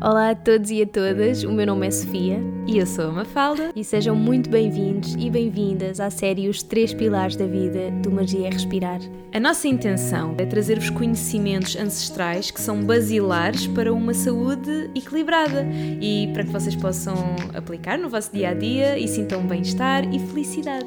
Olá a todos e a todas, o meu nome é Sofia e eu sou a Mafalda e sejam muito bem-vindos e bem-vindas à série Os Três Pilares da Vida do Magia é Respirar. A nossa intenção é trazer-vos conhecimentos ancestrais que são basilares para uma saúde equilibrada e para que vocês possam aplicar no vosso dia a dia e sintam bem-estar e felicidade.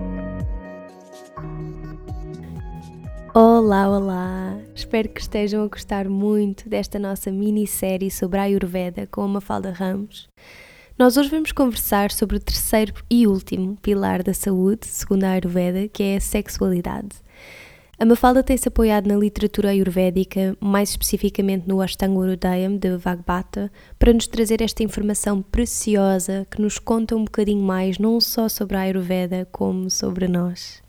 Olá, olá! Espero que estejam a gostar muito desta nossa minissérie sobre a Ayurveda com a Mafalda Ramos. Nós hoje vamos conversar sobre o terceiro e último pilar da saúde, segundo a Ayurveda, que é a sexualidade. A Mafalda tem-se apoiado na literatura ayurvédica, mais especificamente no Ashtanga Urudayam de Vagbata, para nos trazer esta informação preciosa que nos conta um bocadinho mais não só sobre a Ayurveda, como sobre nós.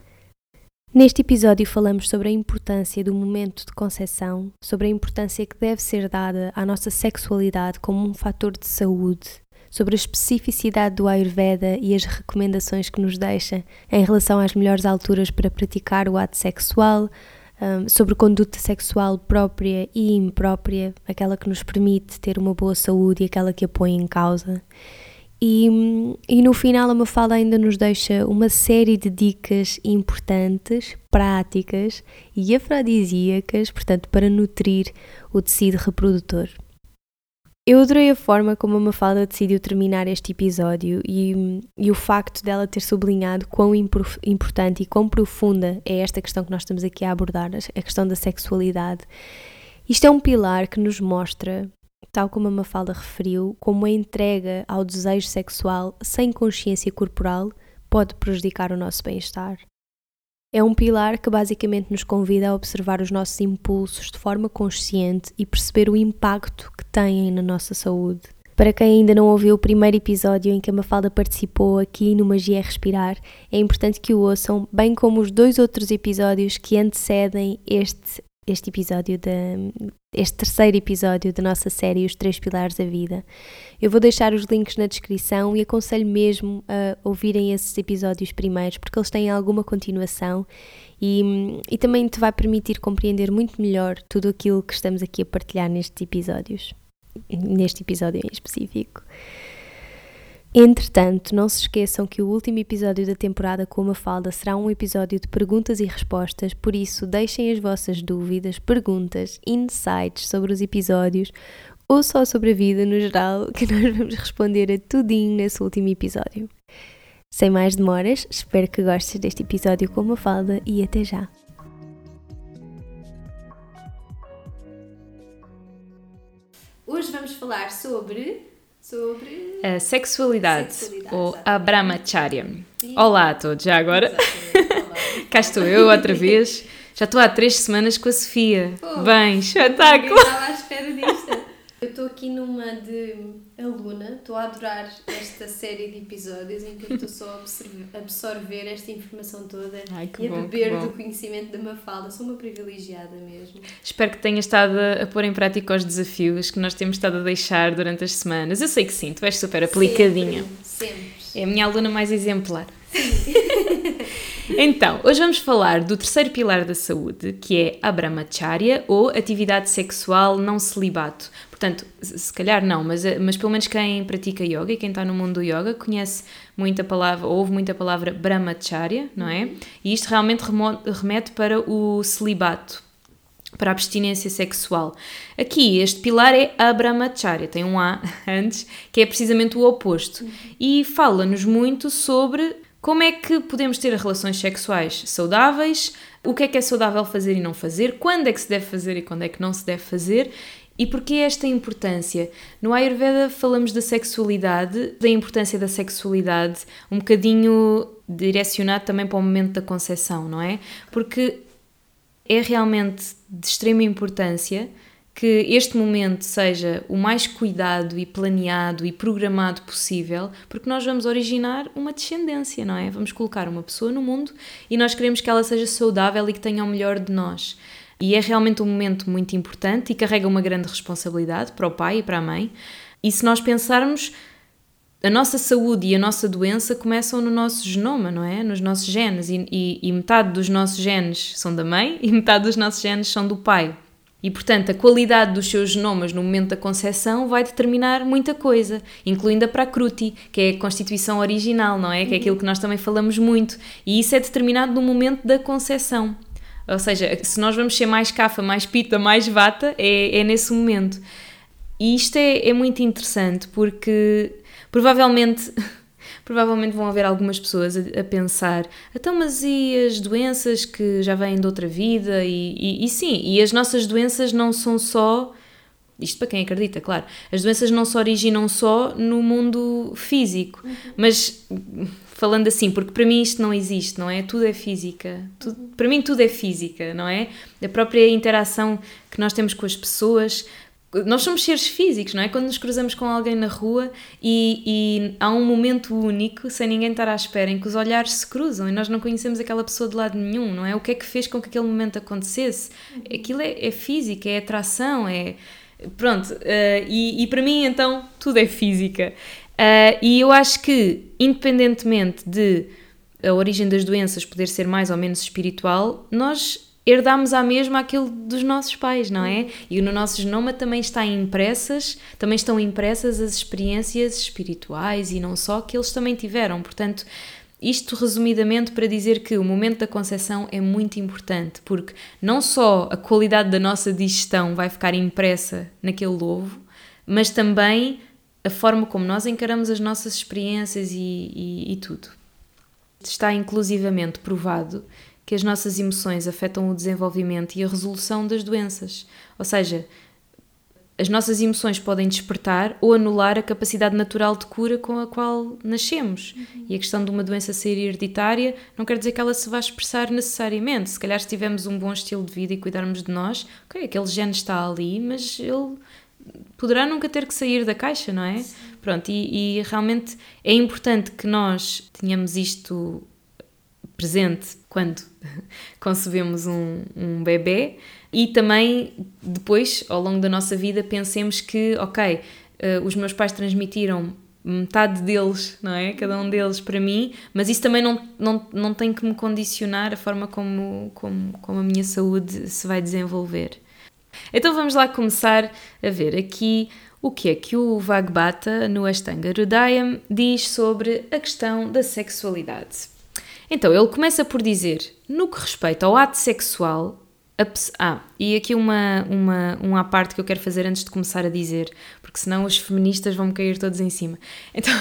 Neste episódio falamos sobre a importância do momento de concepção, sobre a importância que deve ser dada à nossa sexualidade como um fator de saúde, sobre a especificidade do Ayurveda e as recomendações que nos deixa em relação às melhores alturas para praticar o ato sexual, sobre conduta sexual própria e imprópria, aquela que nos permite ter uma boa saúde e aquela que a põe em causa. E, e no final a Mafalda ainda nos deixa uma série de dicas importantes, práticas e afrodisíacas, portanto, para nutrir o tecido reprodutor. Eu adorei a forma como a Mafalda decidiu terminar este episódio e, e o facto dela ter sublinhado quão importante e quão profunda é esta questão que nós estamos aqui a abordar, a questão da sexualidade. Isto é um pilar que nos mostra tal como a Mafalda referiu, como a entrega ao desejo sexual sem consciência corporal pode prejudicar o nosso bem-estar. É um pilar que basicamente nos convida a observar os nossos impulsos de forma consciente e perceber o impacto que têm na nossa saúde. Para quem ainda não ouviu o primeiro episódio em que a Mafalda participou aqui no Magia é Respirar, é importante que o ouçam, bem como os dois outros episódios que antecedem este este episódio, de, este terceiro episódio da nossa série Os Três Pilares da Vida. Eu vou deixar os links na descrição e aconselho mesmo a ouvirem esses episódios primeiros, porque eles têm alguma continuação e, e também te vai permitir compreender muito melhor tudo aquilo que estamos aqui a partilhar nestes episódios, neste episódio em específico. Entretanto, não se esqueçam que o último episódio da temporada com a Mafalda será um episódio de perguntas e respostas, por isso deixem as vossas dúvidas, perguntas, insights sobre os episódios ou só sobre a vida no geral, que nós vamos responder a tudinho nesse último episódio. Sem mais demoras, espero que gostes deste episódio com a Mafalda e até já! Hoje vamos falar sobre sobre a sexualidade, sexualidade ou a brahmacharya. Olá a todos, já agora. Cá estou eu outra vez. Já estou há três semanas com a Sofia. Pô, Bem, espetáculo! Estava à espera disto. Eu estou aqui numa de aluna, estou a adorar esta série de episódios em que eu estou só a absorver esta informação toda Ai, e bom, a beber do conhecimento da Mafalda. Sou uma privilegiada mesmo. Espero que tenhas estado a pôr em prática os desafios que nós temos estado a deixar durante as semanas. Eu sei que sim, tu és super aplicadinha. Sempre. sempre. É a minha aluna mais exemplar. então, hoje vamos falar do terceiro pilar da saúde, que é a brahmacharya, ou atividade sexual não celibato. Portanto, se calhar não, mas, mas pelo menos quem pratica yoga e quem está no mundo do yoga conhece muita palavra, ouve muita palavra brahmacharya, não é? E isto realmente remete para o celibato, para a abstinência sexual. Aqui, este pilar é a brahmacharya, tem um A antes, que é precisamente o oposto. E fala-nos muito sobre como é que podemos ter relações sexuais saudáveis, o que é que é saudável fazer e não fazer, quando é que se deve fazer e quando é que não se deve fazer. E porquê esta importância? No Ayurveda falamos da sexualidade, da importância da sexualidade, um bocadinho direcionado também para o momento da concepção, não é? Porque é realmente de extrema importância que este momento seja o mais cuidado e planeado e programado possível, porque nós vamos originar uma descendência, não é? Vamos colocar uma pessoa no mundo e nós queremos que ela seja saudável e que tenha o melhor de nós. E é realmente um momento muito importante e carrega uma grande responsabilidade para o pai e para a mãe. E se nós pensarmos, a nossa saúde e a nossa doença começam no nosso genoma, não é? Nos nossos genes. E, e, e metade dos nossos genes são da mãe e metade dos nossos genes são do pai. E, portanto, a qualidade dos seus genomas no momento da concepção vai determinar muita coisa, incluindo a Prakruti, que é a constituição original, não é? Que é aquilo que nós também falamos muito. E isso é determinado no momento da concepção. Ou seja, se nós vamos ser mais cafa, mais pita, mais vata, é, é nesse momento. E isto é, é muito interessante porque provavelmente provavelmente vão haver algumas pessoas a, a, pensar, então, mas e as doenças que já vêm de outra vida? E, e, e, sim, e as nossas doenças não são só. Isto para quem acredita, claro. As doenças não se originam só no mundo físico, uhum. mas falando assim, porque para mim isto não existe, não é? Tudo é física. Tudo, para mim tudo é física, não é? A própria interação que nós temos com as pessoas, nós somos seres físicos, não é? Quando nos cruzamos com alguém na rua e, e, há um momento único, sem ninguém estar à espera, em que os olhares se cruzam e nós não conhecemos aquela pessoa de lado nenhum, não é? O que é que fez com que aquele momento acontecesse? Aquilo é, é física, é atração, é. Pronto, uh, e, e, para mim então tudo é física. Uh, e eu acho que, independentemente de a origem das doenças poder ser mais ou menos espiritual, nós herdamos à mesma aquilo dos nossos pais, não é? E no nosso genoma também está impressas, também estão impressas as experiências espirituais e não só que eles também tiveram. Portanto, isto resumidamente para dizer que o momento da concepção é muito importante, porque não só a qualidade da nossa digestão vai ficar impressa naquele ovo, mas também a forma como nós encaramos as nossas experiências e, e, e tudo. Está inclusivamente provado que as nossas emoções afetam o desenvolvimento e a resolução das doenças. Ou seja, as nossas emoções podem despertar ou anular a capacidade natural de cura com a qual nascemos. Uhum. E a questão de uma doença ser hereditária não quer dizer que ela se vá expressar necessariamente. Se calhar, se tivermos um bom estilo de vida e cuidarmos de nós, ok, aquele gene está ali, mas ele poderá nunca ter que sair da caixa, não é? Sim. Pronto, e, e realmente é importante que nós tenhamos isto presente quando concebemos um, um bebê e também depois, ao longo da nossa vida, pensemos que, ok, uh, os meus pais transmitiram metade deles, não é? Cada um deles para mim, mas isso também não, não, não tem que me condicionar a forma como, como, como a minha saúde se vai desenvolver. Então vamos lá começar a ver aqui o que é que o Vagbata no Ashtanga Hridayam diz sobre a questão da sexualidade. Então, ele começa por dizer, no que respeita ao ato sexual, ah, e aqui uma, uma, uma parte que eu quero fazer antes de começar a dizer, porque senão os feministas vão me cair todos em cima. Então,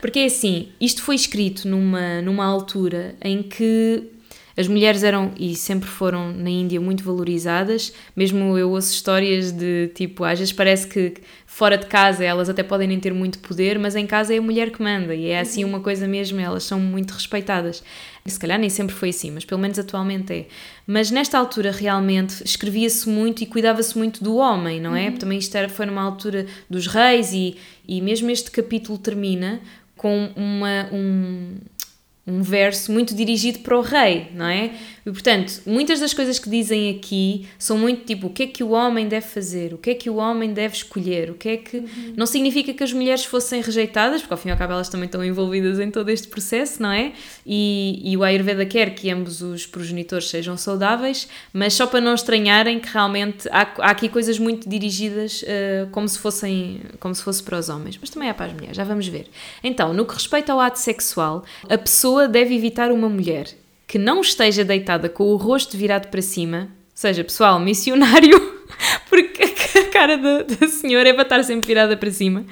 porque é assim, isto foi escrito numa, numa altura em que as mulheres eram e sempre foram na Índia muito valorizadas, mesmo eu ouço histórias de tipo, às vezes parece que fora de casa elas até podem nem ter muito poder, mas em casa é a mulher que manda e é assim uma coisa mesmo, elas são muito respeitadas. E se calhar nem sempre foi assim, mas pelo menos atualmente é. Mas nesta altura realmente escrevia-se muito e cuidava-se muito do homem, não é? Uhum. Também isto era, foi numa altura dos reis e, e mesmo este capítulo termina com uma, um, um verso muito dirigido para o rei, não é? E portanto, muitas das coisas que dizem aqui são muito tipo o que é que o homem deve fazer, o que é que o homem deve escolher, o que é que. Uhum. Não significa que as mulheres fossem rejeitadas, porque ao fim e ao cabo elas também estão envolvidas em todo este processo, não é? E, e o Ayurveda quer que ambos os progenitores sejam saudáveis, mas só para não estranharem que realmente há, há aqui coisas muito dirigidas uh, como se fossem como se fosse para os homens, mas também é para as mulheres, já vamos ver. Então, no que respeita ao ato sexual, a pessoa deve evitar uma mulher que não esteja deitada com o rosto virado para cima, seja pessoal missionário, porque a cara da, da senhora é para estar sempre virada para cima,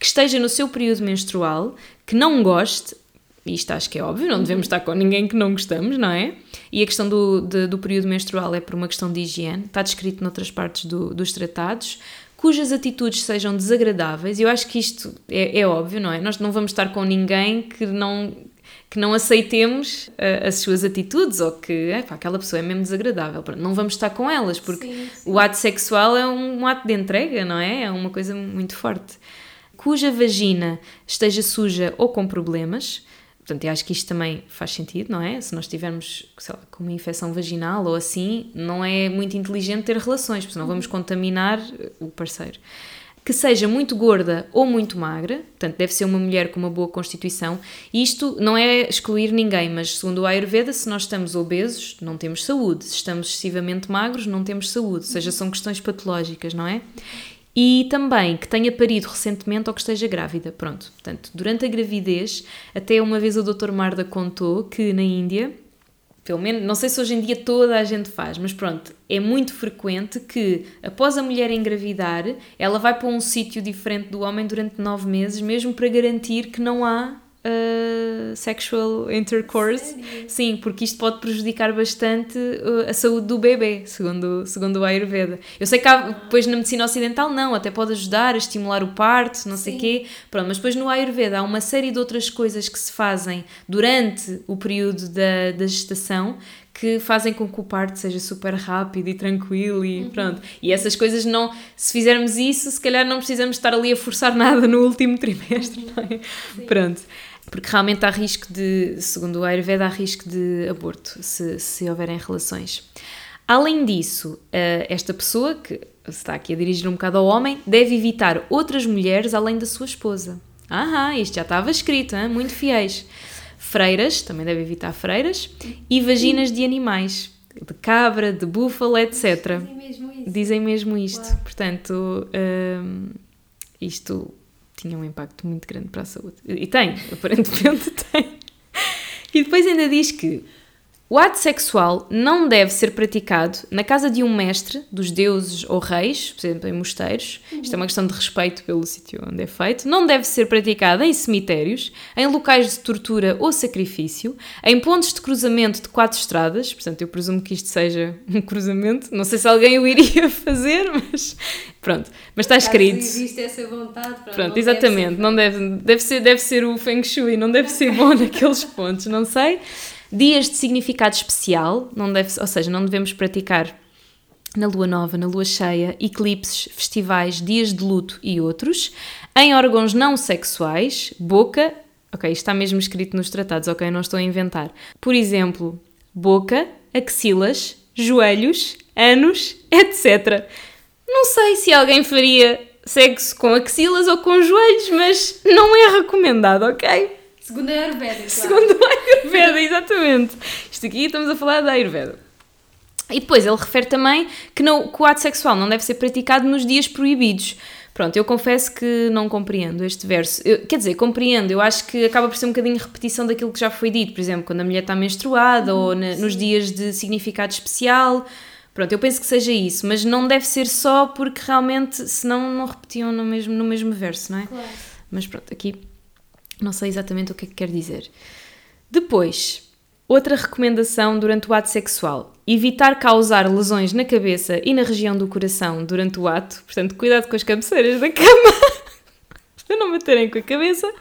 que esteja no seu período menstrual, que não goste, isto acho que é óbvio, não devemos estar com ninguém que não gostamos, não é? E a questão do, de, do período menstrual é por uma questão de higiene, está descrito noutras partes do, dos tratados, cujas atitudes sejam desagradáveis, e eu acho que isto é, é óbvio, não é? Nós não vamos estar com ninguém que não que não aceitemos uh, as suas atitudes ou que pá, aquela pessoa é mesmo desagradável. Não vamos estar com elas, porque sim, sim. o ato sexual é um, um ato de entrega, não é? É uma coisa muito forte. Cuja vagina esteja suja ou com problemas, Portanto, eu acho que isto também faz sentido, não é? Se nós tivermos, sei lá, com uma infecção vaginal ou assim, não é muito inteligente ter relações, porque senão vamos contaminar o parceiro que seja muito gorda ou muito magra, portanto, deve ser uma mulher com uma boa constituição. Isto não é excluir ninguém, mas segundo o Ayurveda, se nós estamos obesos, não temos saúde. Se estamos excessivamente magros, não temos saúde. Ou seja, são questões patológicas, não é? E também que tenha parido recentemente ou que esteja grávida. Pronto, portanto, durante a gravidez, até uma vez o Dr. Marda contou que na Índia pelo menos, não sei se hoje em dia toda a gente faz, mas pronto, é muito frequente que após a mulher engravidar, ela vai para um sítio diferente do homem durante nove meses, mesmo para garantir que não há uh, sexual intercourse. Sério? Sim, porque isto pode prejudicar bastante uh, a saúde do bebê, segundo, segundo o Ayurveda. Eu sei que há, depois na medicina ocidental não, até pode ajudar a estimular o parto, não sei o quê. Pronto, mas depois no Ayurveda há uma série de outras coisas que se fazem durante o período da, da gestação que fazem com que o parto seja super rápido e tranquilo e uhum. pronto. E essas coisas não, se fizermos isso, se calhar não precisamos estar ali a forçar nada no último trimestre, não é? Pronto porque realmente há risco de, segundo o Ayurveda, há risco de aborto se, se houverem relações. Além disso, eh, esta pessoa, que está aqui a dirigir um bocado ao homem, deve evitar outras mulheres além da sua esposa. Ah, isto já estava escrito, hein? muito fiéis. Freiras, também deve evitar freiras, e vaginas de animais, de cabra, de búfalo, etc. Dizem mesmo, isso. Dizem mesmo isto. Portanto, um, isto tinha um impacto muito grande para a saúde. E tem, aparentemente tem. E depois ainda diz que o ato sexual não deve ser praticado na casa de um mestre, dos deuses ou reis, por exemplo, em mosteiros. Isto é uma questão de respeito pelo sítio onde é feito. Não deve ser praticado em cemitérios, em locais de tortura ou sacrifício, em pontos de cruzamento de quatro estradas. Portanto, eu presumo que isto seja um cruzamento. Não sei se alguém o iria fazer, mas pronto. Mas está escrito. existe essa vontade. Pronto, não exatamente. Deve não deve, deve ser, deve ser o Feng Shui, não deve ser bom naqueles pontos, não sei. Dias de significado especial, não deve, ou seja, não devemos praticar na lua nova, na lua cheia, eclipses, festivais, dias de luto e outros. Em órgãos não sexuais, boca, ok, está mesmo escrito nos tratados, ok, não estou a inventar. Por exemplo, boca, axilas, joelhos, anos, etc. Não sei se alguém faria sexo com axilas ou com joelhos, mas não é recomendado, ok? Segundo a Ayurveda, claro. Segundo a Ayurveda, exatamente. Isto aqui estamos a falar da Ayurveda. E depois ele refere também que, não, que o ato sexual não deve ser praticado nos dias proibidos. Pronto, eu confesso que não compreendo este verso. Eu, quer dizer, compreendo, eu acho que acaba por ser um bocadinho repetição daquilo que já foi dito, por exemplo, quando a mulher está menstruada ou na, nos dias de significado especial. Pronto, eu penso que seja isso, mas não deve ser só porque realmente, senão não repetiam no mesmo, no mesmo verso, não é? Claro. Mas pronto, aqui não sei exatamente o que é que quer dizer. Depois, outra recomendação durante o ato sexual: evitar causar lesões na cabeça e na região do coração durante o ato. Portanto, cuidado com as cabeceiras da cama para não baterem com a cabeça.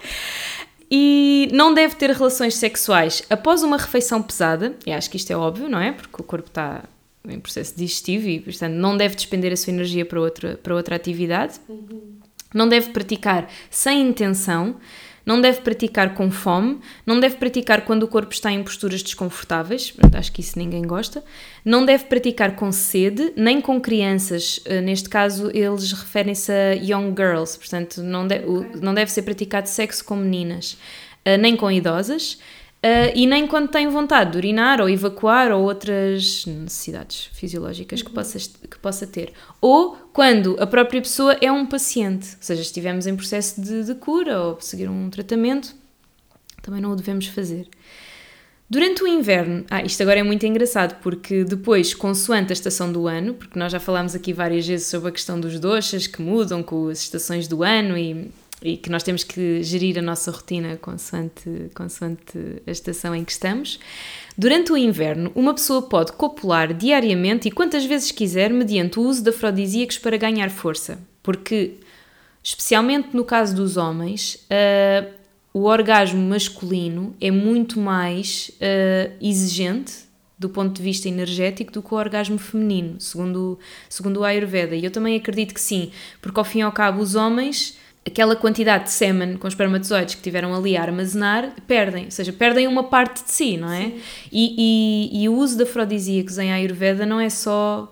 E não deve ter relações sexuais após uma refeição pesada. E acho que isto é óbvio, não é? Porque o corpo está em processo digestivo e, portanto, não deve despender a sua energia para outra, para outra atividade. Uhum. Não deve praticar sem intenção não deve praticar com fome, não deve praticar quando o corpo está em posturas desconfortáveis, acho que isso ninguém gosta, não deve praticar com sede, nem com crianças, eh, neste caso eles referem-se a young girls, portanto não, de, não deve ser praticado sexo com meninas, eh, nem com idosas, Uh, e nem quando tem vontade de urinar ou evacuar ou outras necessidades fisiológicas uhum. que, possa, que possa ter. Ou quando a própria pessoa é um paciente, ou seja, estivermos em processo de, de cura ou seguir um tratamento, também não o devemos fazer. Durante o inverno, ah, isto agora é muito engraçado porque depois, consoante a estação do ano, porque nós já falámos aqui várias vezes sobre a questão dos doxas que mudam com as estações do ano e e que nós temos que gerir a nossa rotina consoante, consoante a estação em que estamos. Durante o inverno, uma pessoa pode copular diariamente e quantas vezes quiser mediante o uso de afrodisíacos para ganhar força, porque, especialmente no caso dos homens, uh, o orgasmo masculino é muito mais uh, exigente do ponto de vista energético do que o orgasmo feminino, segundo, segundo o Ayurveda. E eu também acredito que sim, porque ao fim e ao cabo os homens, aquela quantidade de sêmen com espermatozoides que tiveram ali a armazenar, perdem, ou seja, perdem uma parte de si, não é? E, e, e, o uso de afrodisíacos em Ayurveda não é só...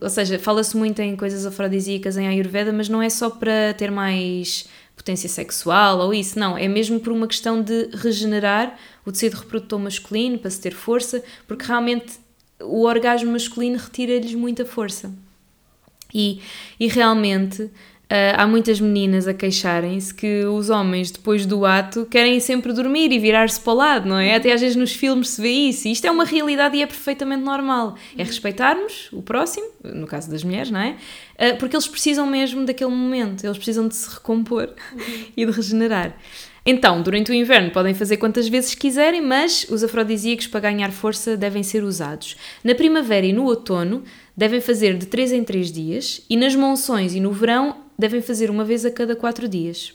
Ou seja, fala-se muito em coisas afrodisíacas em Ayurveda, mas não é só para ter mais potência sexual ou isso, não, é mesmo por uma questão de regenerar o tecido reprodutor masculino para se ter força, porque realmente o orgasmo masculino retira-lhes muita força. E, e realmente Uh, há muitas meninas a queixarem-se que os homens, depois do ato, querem sempre dormir e virar-se para o lado, não é? Até às vezes nos filmes se vê isso. E isto é uma realidade e é perfeitamente normal. É respeitarmos o próximo, no caso das mulheres, não é? Uh, porque eles precisam mesmo daquele momento, eles precisam de se recompor e de regenerar. Então, durante o inverno podem fazer quantas vezes quiserem, mas os afrodisíacos para ganhar força devem ser usados. Na primavera e no outono devem fazer de 3 em 3 dias e nas monções e no verão devem fazer uma vez a cada 4 dias.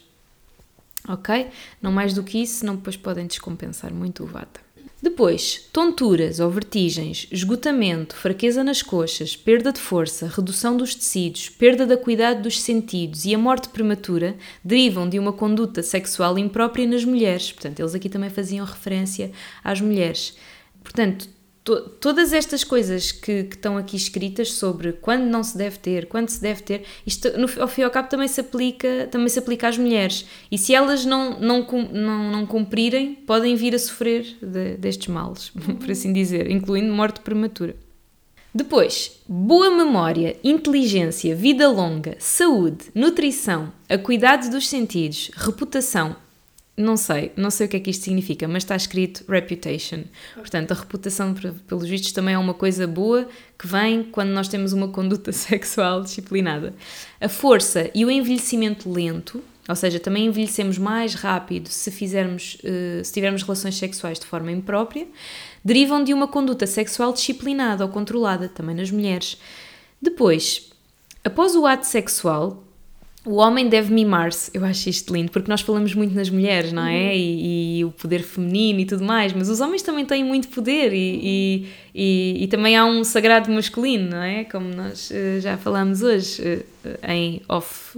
Ok? Não mais do que isso, senão depois podem descompensar muito o vata. Depois, tonturas ou vertigens, esgotamento, fraqueza nas coxas, perda de força, redução dos tecidos, perda da cuidado dos sentidos e a morte prematura derivam de uma conduta sexual imprópria nas mulheres. Portanto, eles aqui também faziam referência às mulheres. Portanto, to, todas estas coisas que, que, estão aqui escritas sobre quando não se deve ter, quando se deve ter, isto no, ao fim e ao cabo também se aplica, também se aplica às mulheres. E se elas não, não, não, não cumprirem, podem vir a sofrer de, destes males, por assim dizer, incluindo morte prematura. Depois, boa memória, inteligência, vida longa, saúde, nutrição, a cuidado dos sentidos, reputação, não sei, não sei o que é que isto significa, mas está escrito reputation. Portanto, a reputação, pelos vistos, também é uma coisa boa que vem quando nós temos uma conduta sexual disciplinada. A força e o envelhecimento lento, ou seja, também envelhecemos mais rápido se fizermos, uh, se tivermos relações sexuais de forma imprópria, derivam de uma conduta sexual disciplinada ou controlada, também nas mulheres. Depois, após o ato sexual, o homem deve mimar-se, eu acho isto lindo, porque nós falamos muito nas mulheres, não é? Uhum. E, e, o poder feminino e tudo mais, mas os homens também têm muito poder e, e, e também há um sagrado masculino, não é? Como nós uh, já falamos hoje uh, em off.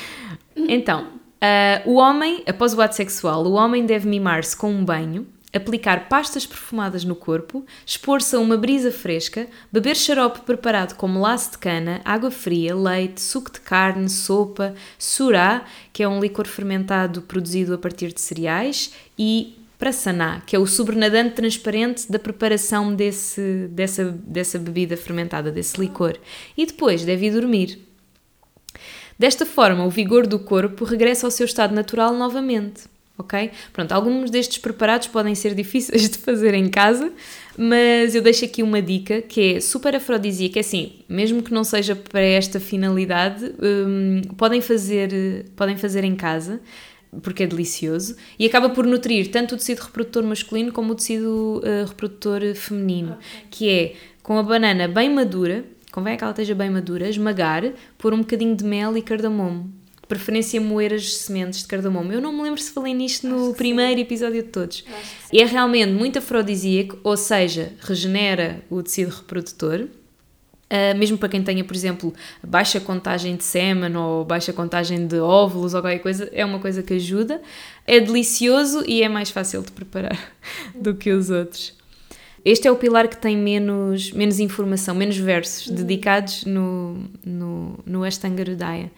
então, uh, o homem, após o ato sexual, o homem deve mimar-se com um banho, aplicar pastas perfumadas no corpo, expor-se a uma brisa fresca, beber xarope preparado com melaço de cana, água fria, leite, suco de carne, sopa, surá, que é um licor fermentado produzido a partir de cereais, e prasaná, que é o sobrenadante transparente da preparação desse, dessa, dessa bebida fermentada, desse licor. E depois deve ir dormir. Desta forma, o vigor do corpo regressa ao seu estado natural novamente ok? Pronto, alguns destes preparados podem ser difíceis de fazer em casa, mas eu deixo aqui uma dica que é super afrodisíaca, é assim, mesmo que não seja para esta finalidade, um, podem, fazer, podem fazer em casa, porque é delicioso, e acaba por nutrir tanto o tecido reprodutor masculino como o tecido uh, reprodutor feminino, okay. que é com a banana bem madura, convém que ela esteja bem madura, esmagar, pôr um bocadinho de mel e cardamomo preferência moer as sementes de cardamomo. Eu não me lembro se falei nisto no primeiro sim. episódio de todos. E é realmente muito afrodisíaco, ou seja, regenera o tecido reprodutor. Uh, mesmo para quem tenha, por exemplo, baixa contagem de sêmen ou baixa contagem de óvulos ou qualquer coisa, é uma coisa que ajuda. É delicioso e é mais fácil de preparar do que os outros. Este é o pilar que tem menos, menos informação, menos versos uhum. dedicados no, no, no Ashtanga Hridaya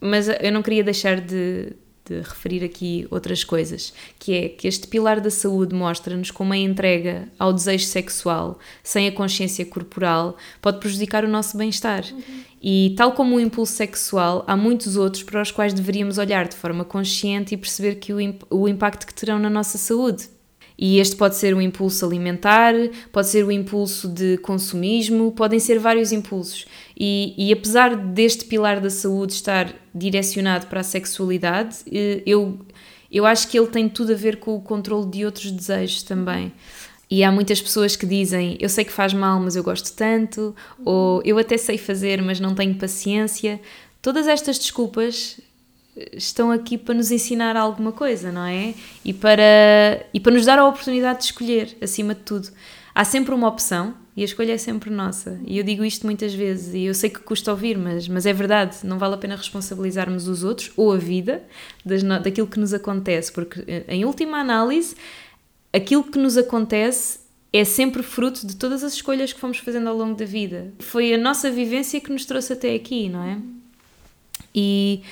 mas eu não queria deixar de, de, referir aqui outras coisas, que é que este pilar da saúde mostra-nos como a entrega ao desejo sexual sem a consciência corporal pode prejudicar o nosso bem-estar. Uhum. E tal como o impulso sexual, há muitos outros para os quais deveríamos olhar de forma consciente e perceber que o, o impacto que terão na nossa saúde. E este pode ser o impulso alimentar, pode ser o impulso de consumismo, podem ser vários impulsos. E, e apesar deste pilar da saúde estar direcionado para a sexualidade, eh, eu, eu acho que ele tem tudo a ver com o controle de outros desejos também. E há muitas pessoas que dizem: Eu sei que faz mal, mas eu gosto tanto, ou eu até sei fazer, mas não tenho paciência. Todas estas desculpas estão aqui para nos ensinar alguma coisa, não é? E para, e para nos dar a oportunidade de escolher, acima de tudo. Há sempre uma opção e a escolha é sempre nossa. E eu digo isto muitas vezes e eu sei que custa ouvir, mas, mas é verdade. Não vale a pena responsabilizarmos os outros ou a vida das, daquilo que nos acontece, porque em última análise, aquilo que nos acontece é sempre fruto de todas as escolhas que fomos fazendo ao longo da vida. Foi a nossa vivência que nos trouxe até aqui, não é? E,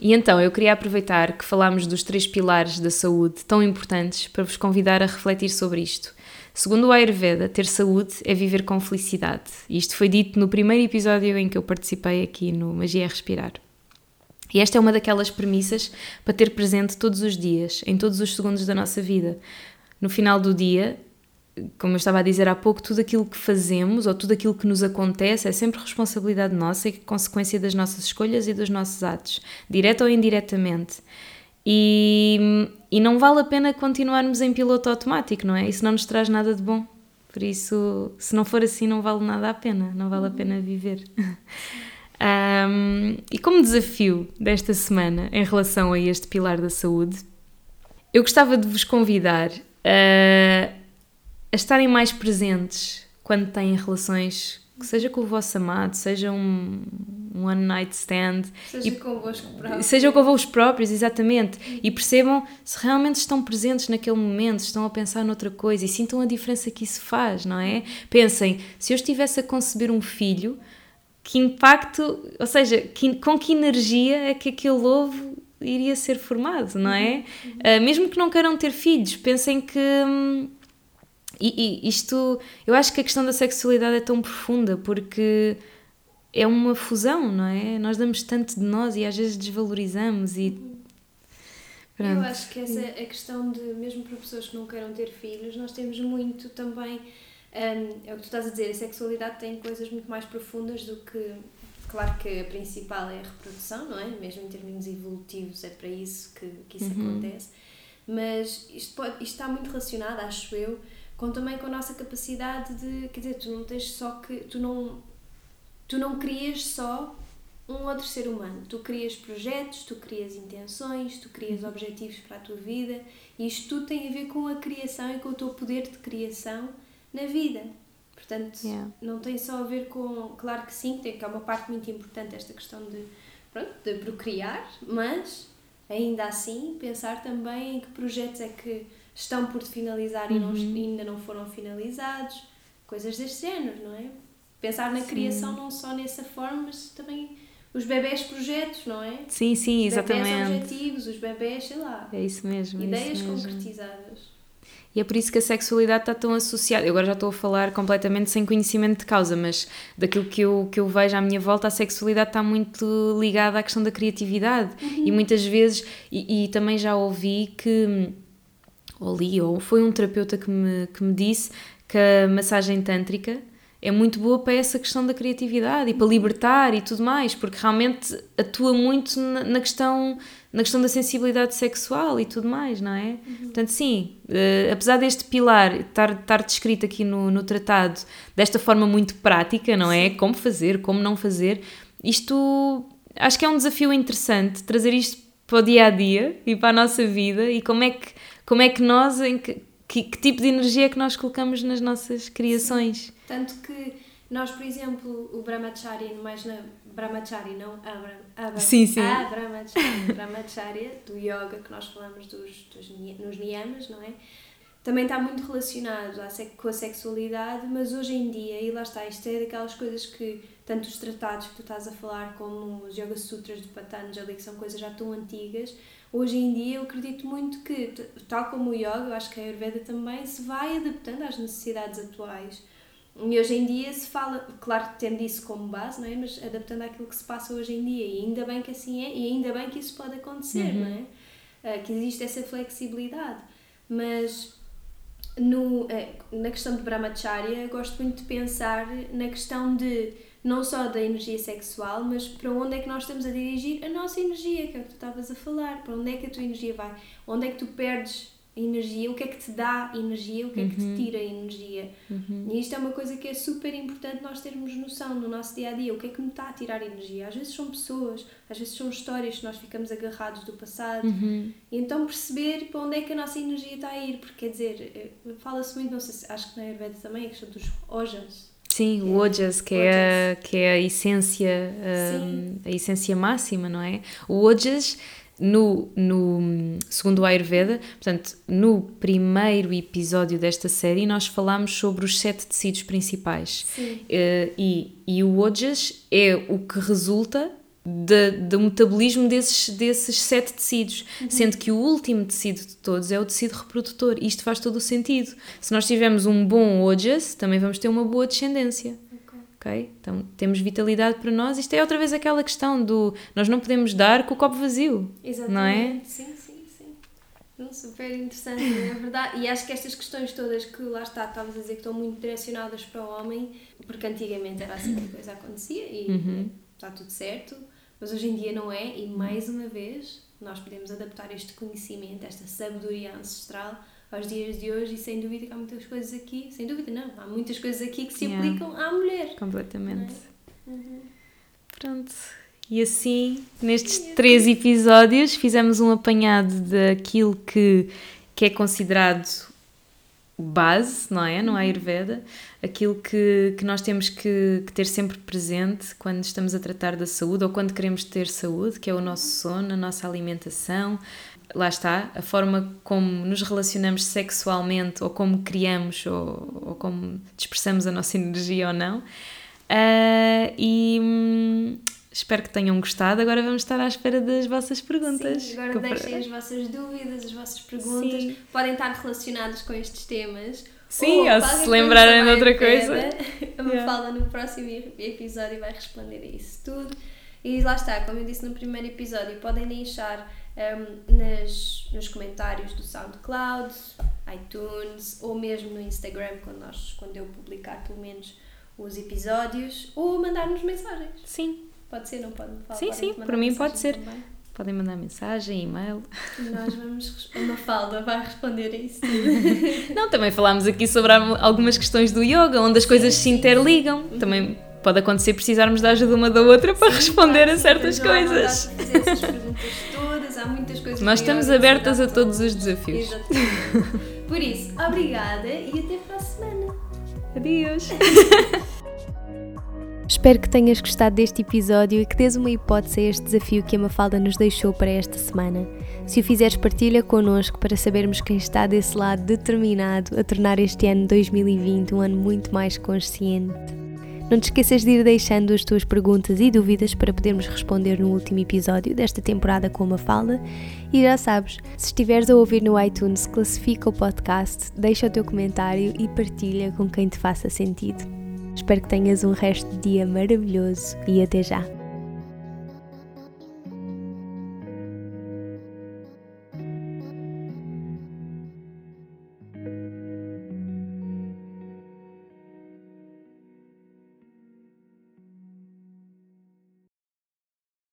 e então eu queria aproveitar que falámos dos três pilares da saúde tão importantes para vos convidar a refletir sobre isto. Segundo o Ayurveda, ter saúde é viver com felicidade. Isto foi dito no primeiro episódio em que eu participei aqui no Magia é Respirar. E esta é uma daquelas premissas para ter presente todos os dias, em todos os segundos da nossa vida. No final do dia, como eu estava a dizer há pouco, tudo aquilo que fazemos ou tudo aquilo que nos acontece é sempre responsabilidade nossa e consequência das nossas escolhas e dos nossos atos, direta ou indiretamente. E, e não vale a pena continuarmos em piloto automático, não é? Isso não nos traz nada de bom. Por isso, se não for assim, não vale nada a pena, não vale a pena viver. um, e como desafio desta semana em relação a este pilar da saúde, eu gostava de vos convidar a, a estarem mais presentes quando têm relações seja com o vosso amado, seja um, um one night stand. Seja e, convosco próprios. Seja convosco próprios, exatamente. E percebam se realmente estão presentes naquele momento, se estão a pensar noutra coisa e sintam a diferença que isso faz, não é? Pensem, se eu estivesse a conceber um filho, que impacto, ou seja, que, com que energia é que aquele ovo iria ser formado, não é? Uhum. Uh, mesmo que não queiram ter filhos, pensem que. Hum, e, e, isto, eu acho que a questão da sexualidade é tão profunda porque é uma fusão, não é? Nós damos tanto de nós e às vezes desvalorizamos e. Pronto. Eu acho que essa é a questão de, mesmo para pessoas que não queiram ter filhos, nós temos muito também. Um, é o que tu estás a dizer, a sexualidade tem coisas muito mais profundas do que. Claro que a principal é a reprodução, não é? Mesmo em termos evolutivos, é para isso que, que isso uhum. acontece. Mas isto, pode, isto está muito relacionado, acho eu, com também com a nossa capacidade de, quer dizer, tu não tens só que, tu não, tu não crias só um outro ser humano, tu crias projetos, tu crias intenções, tu crias uhum. objetivos para a tua vida e isto tudo tem a ver com a criação e com o teu poder de criação na vida. Portanto, yeah. não tem só a ver com, claro que sim, tem que é uma parte muito importante esta questão de, pronto, de procriar, mas ainda assim pensar também em que projetos é que estão por finalizar uhum. e não, uhum. ainda não foram finalizados, coisas deste género, não é? Pensar na sim. criação não só nessa forma, mas também os bebés projetos, não é? Sim, sim, exatamente. Os bebés objetivos, os bebés, sei lá. É isso mesmo. É ideias isso mesmo. concretizadas. E é por isso que a sexualidade está tão associada. Eu agora já estou a falar completamente sem conhecimento de causa, mas daquilo que eu, que eu vejo à minha volta, a sexualidade está muito ligada à questão da criatividade. Uhum. E muitas vezes, e, e também já ouvi que ou li, ou foi um terapeuta que me, que me disse que a massagem tântrica é muito boa para essa questão da criatividade e para libertar e tudo mais, porque realmente atua muito na, na questão na questão da sensibilidade sexual e tudo mais, não é? Uhum. Portanto, sim, uh, apesar deste pilar estar, estar descrito aqui no, no tratado desta forma muito prática, não é? Como fazer, como não fazer, isto acho que é um desafio interessante trazer isto para o dia a dia e para a nossa vida e como é que como é que nós, em que, que, que tipo de energia é que nós colocamos nas nossas criações. Sim. Tanto que nós, por exemplo, o Brahmachari, mais na Brahmachari, não Abra, Abra, sim, sim. a Brahmachari, Brahmacharya, do yoga que nós falamos dos, dos, nos niyamas, não é? Também está muito relacionado com a sexualidade, mas hoje em dia, e lá está, isto é daquelas coisas que, tanto os tratados que tu estás a falar, como os Yoga Sutras de Patanjali, que são coisas já tão antigas, hoje em dia eu acredito muito que, tal como o yoga, eu acho que a Ayurveda também se vai adaptando às necessidades atuais. E hoje em dia se fala, claro que tendo isso como base, não é? mas adaptando àquilo que se passa hoje em dia. E ainda bem que assim é, e ainda bem que isso pode acontecer, uhum. não é? Uh, que existe essa flexibilidade. Mas no, uh, na questão de Brahmacharya, gosto muito de pensar na questão de não só da energia sexual, mas para onde é que nós estamos a dirigir a nossa energia, que é o que tu estavas a falar, para onde é que a tua energia vai, onde é que tu perdes energia, o que é que te dá energia, o que é que Uhum. te tira energia. E isto é uma coisa que é super importante nós termos noção no nosso dia a dia. O que é que me está a tirar energia? Às vezes são pessoas, às vezes são histórias que nós ficamos agarrados do passado. Uhum. E então perceber para onde é que a nossa energia está a ir. Porque quer dizer, eh, fala-se muito, não sei se acho que na Ayurveda também, a questão dos ojas. Sim, o Ojas, que é, a, que é a essência, hum, a essência máxima, não é? O Ojas, no, no, segundo o Ayurveda, portanto, no primeiro episódio desta série, nós falámos sobre os sete tecidos principais. Sim. Eh, e, e o Ojas é o que resulta da- do metabolismo desses, desses sete tecidos, sendo que o último tecido de todos é o tecido reprodutor. Isto faz todo o sentido. Se nós tivermos um bom Ojas, também vamos ter uma boa descendência. Ok. ok? Então temos vitalidade para nós. Isto é outra vez aquela questão do nós não podemos dar com o copo vazio. Exatamente. Não é? Sim, sim, sim. Super interessante, é verdade. E acho que estas questões todas que lá está, estavas a dizer que estão muito direcionadas para o homem, porque antigamente era assim que a coisa acontecia e Uhum. está tudo certo, mas hoje em dia não é. E mais uma vez, nós podemos adaptar este conhecimento, esta sabedoria ancestral aos dias de hoje e sem dúvida que há muitas coisas aqui, sem dúvida não, há muitas coisas aqui que se Yeah. aplicam à mulher. Completamente. Uhum. Pronto. E assim, nestes três episódios, fizemos um apanhado daquilo que, que é considerado base, não é? No Ayurveda. Aquilo que, que nós temos que, que ter sempre presente quando estamos a tratar da saúde ou quando queremos ter saúde, que é o nosso sono, a nossa alimentação. Lá está, a forma como nos relacionamos sexualmente ou como criamos ou, ou como dispersamos a nossa energia ou não. Ah, e hum, espero que tenham gostado. Agora vamos estar à espera das vossas perguntas. Sim, agora deixem as vossas dúvidas, as vossas perguntas. Sim. Podem estar relacionadas com estes temas. Sim, ou qualquer se coisa lembrarem de outra Ayurveda. A Yeah. Mafalda no próximo e- episódio vai responder a isso tudo. E lá está, como eu disse no primeiro episódio, podem deixar um, nas, nos comentários do SoundCloud, iTunes ou mesmo no Instagram quando, nós, quando eu publicar pelo menos os episódios ou mandar-nos mensagens. Sim, Pode ser, não pode? Fala- Sim, sim, para mim pode ser. também. podem mandar mensagem, e-mail. Nós vamos. res- A Mafalda vai responder a isso. Não, também falámos aqui sobre algumas questões do yoga, onde as coisas se interligam. Também pode acontecer precisarmos da ajuda uma da outra para responder a certas coisas. fazer essas perguntas todas, há muitas coisas Nós estamos yoga abertas a todos os desafios. Exatamente. Por isso, obrigada e até para a semana. Adeus! Espero que tenhas gostado deste episódio e que dês uma hipótese a este desafio que a Mafalda nos deixou para esta semana. Se o fizeres, partilha connosco para sabermos quem está desse lado determinado a tornar este ano 2020 um ano muito mais consciente. Não te esqueças de ir deixando as tuas perguntas e dúvidas para podermos responder no último episódio desta temporada com a Mafalda. E já sabes, se estiveres a ouvir no iTunes, classifica o podcast, deixa o teu comentário e partilha com quem te faça sentido. Espero que tenhas um resto de dia maravilhoso e até já!